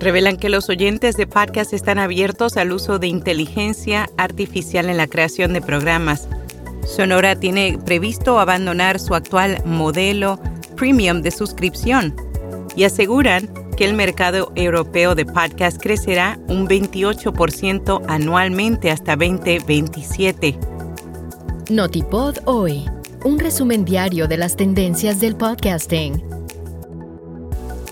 revelan que los oyentes de podcast están abiertos al uso de inteligencia artificial en la creación de programas. Sonora tiene previsto abandonar su actual modelo premium de suscripción y aseguran que el mercado europeo de podcast crecerá un 28% anualmente hasta 2027. Notipod hoy, un resumen diario de las tendencias del podcasting.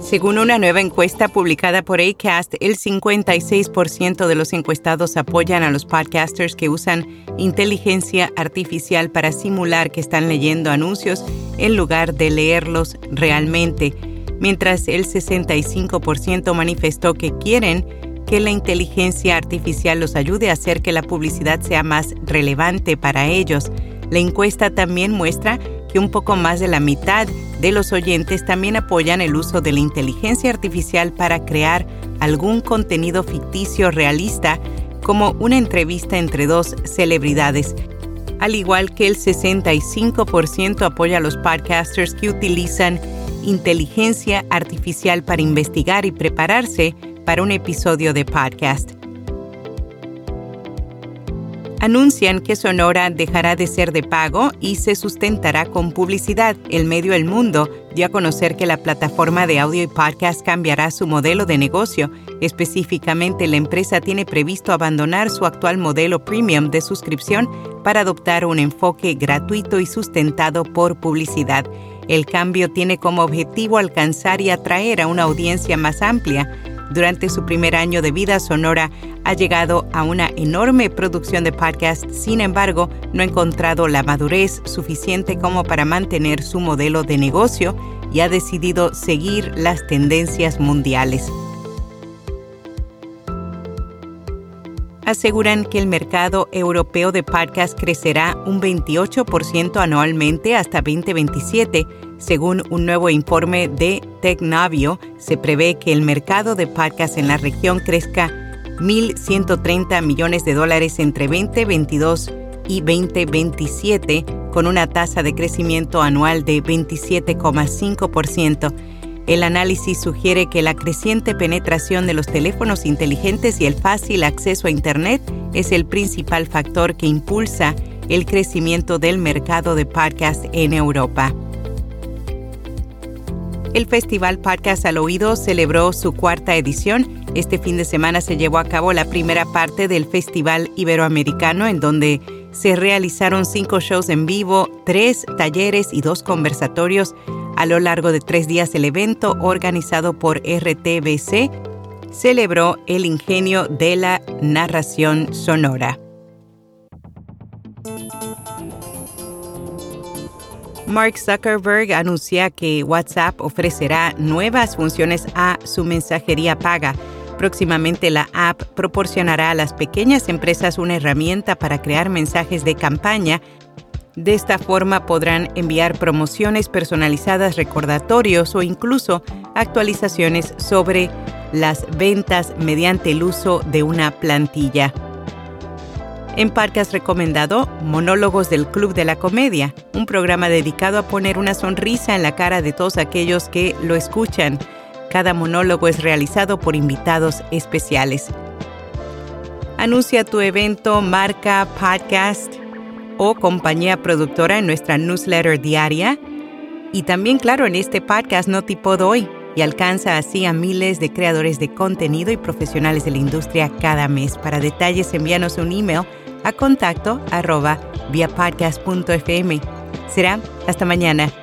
Según una nueva encuesta publicada por ACAST, el 56% de los encuestados apoyan a los podcasters que usan inteligencia artificial para simular que están leyendo anuncios en lugar de leerlos realmente, mientras el 65% manifestó que quieren que la inteligencia artificial los ayude a hacer que la publicidad sea más relevante para ellos. La encuesta también muestra que un poco más de la mitad de los oyentes también apoyan el uso de la inteligencia artificial para crear algún contenido ficticio realista como una entrevista entre dos celebridades, al igual que el 65% apoya a los podcasters que utilizan inteligencia artificial para investigar y prepararse para un episodio de podcast anuncian que Sonora dejará de ser de pago y se sustentará con publicidad. El medio El Mundo dio a conocer que la plataforma de audio y podcast cambiará su modelo de negocio. Específicamente, la empresa tiene previsto abandonar su actual modelo premium de suscripción para adoptar un enfoque gratuito y sustentado por publicidad. El cambio tiene como objetivo alcanzar y atraer a una audiencia más amplia durante su primer año de vida, Sonora ha llegado a una enorme producción de podcasts, sin embargo, no ha encontrado la madurez suficiente como para mantener su modelo de negocio y ha decidido seguir las tendencias mundiales. aseguran que el mercado europeo de podcast crecerá un 28% anualmente hasta 2027. Según un nuevo informe de Tecnavio, se prevé que el mercado de podcast en la región crezca 1.130 millones de dólares entre 2022 y 2027, con una tasa de crecimiento anual de 27,5%. El análisis sugiere que la creciente penetración de los teléfonos inteligentes y el fácil acceso a Internet es el principal factor que impulsa el crecimiento del mercado de podcast en Europa. El Festival Podcast al Oído celebró su cuarta edición. Este fin de semana se llevó a cabo la primera parte del Festival Iberoamericano, en donde se realizaron cinco shows en vivo, tres talleres y dos conversatorios a lo largo de tres días el evento, organizado por RTBC, celebró el ingenio de la narración sonora. Mark Zuckerberg anuncia que WhatsApp ofrecerá nuevas funciones a su mensajería paga. Próximamente la app proporcionará a las pequeñas empresas una herramienta para crear mensajes de campaña de esta forma podrán enviar promociones personalizadas, recordatorios o incluso actualizaciones sobre las ventas mediante el uso de una plantilla. En Parque has recomendado Monólogos del Club de la Comedia, un programa dedicado a poner una sonrisa en la cara de todos aquellos que lo escuchan. Cada monólogo es realizado por invitados especiales. Anuncia tu evento, marca, podcast o compañía productora en nuestra newsletter diaria y también, claro, en este podcast No Tipo Hoy y alcanza así a miles de creadores de contenido y profesionales de la industria cada mes. Para detalles, envíanos un email a contacto arroba via podcast.fm. Será hasta mañana.